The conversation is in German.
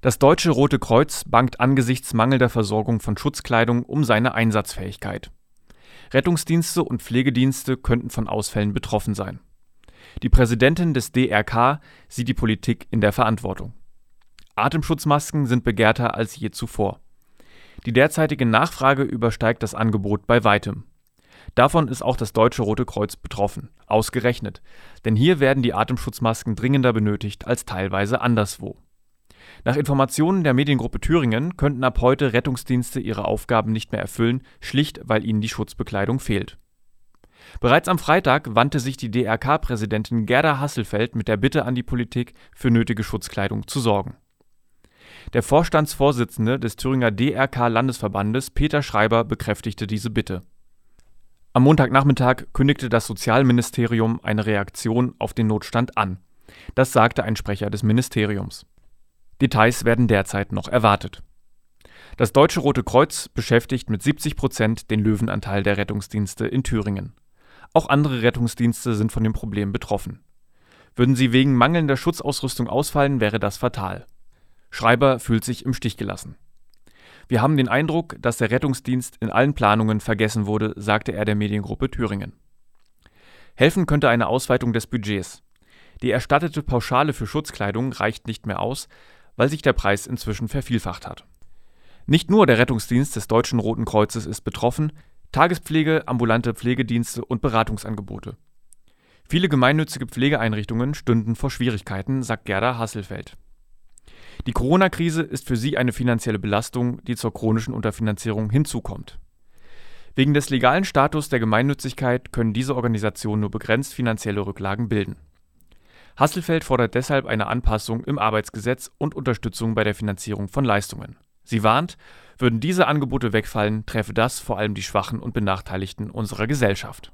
Das Deutsche Rote Kreuz bangt angesichts mangelnder Versorgung von Schutzkleidung um seine Einsatzfähigkeit. Rettungsdienste und Pflegedienste könnten von Ausfällen betroffen sein. Die Präsidentin des DRK sieht die Politik in der Verantwortung. Atemschutzmasken sind begehrter als je zuvor. Die derzeitige Nachfrage übersteigt das Angebot bei weitem. Davon ist auch das Deutsche Rote Kreuz betroffen, ausgerechnet, denn hier werden die Atemschutzmasken dringender benötigt als teilweise anderswo. Nach Informationen der Mediengruppe Thüringen könnten ab heute Rettungsdienste ihre Aufgaben nicht mehr erfüllen, schlicht weil ihnen die Schutzbekleidung fehlt. Bereits am Freitag wandte sich die DRK-Präsidentin Gerda Hasselfeld mit der Bitte an die Politik, für nötige Schutzkleidung zu sorgen. Der Vorstandsvorsitzende des Thüringer DRK-Landesverbandes Peter Schreiber bekräftigte diese Bitte. Am Montagnachmittag kündigte das Sozialministerium eine Reaktion auf den Notstand an. Das sagte ein Sprecher des Ministeriums. Details werden derzeit noch erwartet. Das Deutsche Rote Kreuz beschäftigt mit 70 Prozent den Löwenanteil der Rettungsdienste in Thüringen. Auch andere Rettungsdienste sind von dem Problem betroffen. Würden sie wegen mangelnder Schutzausrüstung ausfallen, wäre das fatal. Schreiber fühlt sich im Stich gelassen. Wir haben den Eindruck, dass der Rettungsdienst in allen Planungen vergessen wurde, sagte er der Mediengruppe Thüringen. Helfen könnte eine Ausweitung des Budgets. Die erstattete Pauschale für Schutzkleidung reicht nicht mehr aus, weil sich der Preis inzwischen vervielfacht hat. Nicht nur der Rettungsdienst des Deutschen Roten Kreuzes ist betroffen, Tagespflege, ambulante Pflegedienste und Beratungsangebote. Viele gemeinnützige Pflegeeinrichtungen stünden vor Schwierigkeiten, sagt Gerda Hasselfeld. Die Corona-Krise ist für sie eine finanzielle Belastung, die zur chronischen Unterfinanzierung hinzukommt. Wegen des legalen Status der Gemeinnützigkeit können diese Organisationen nur begrenzt finanzielle Rücklagen bilden. Hasselfeld fordert deshalb eine Anpassung im Arbeitsgesetz und Unterstützung bei der Finanzierung von Leistungen. Sie warnt, würden diese Angebote wegfallen, treffe das vor allem die Schwachen und Benachteiligten unserer Gesellschaft.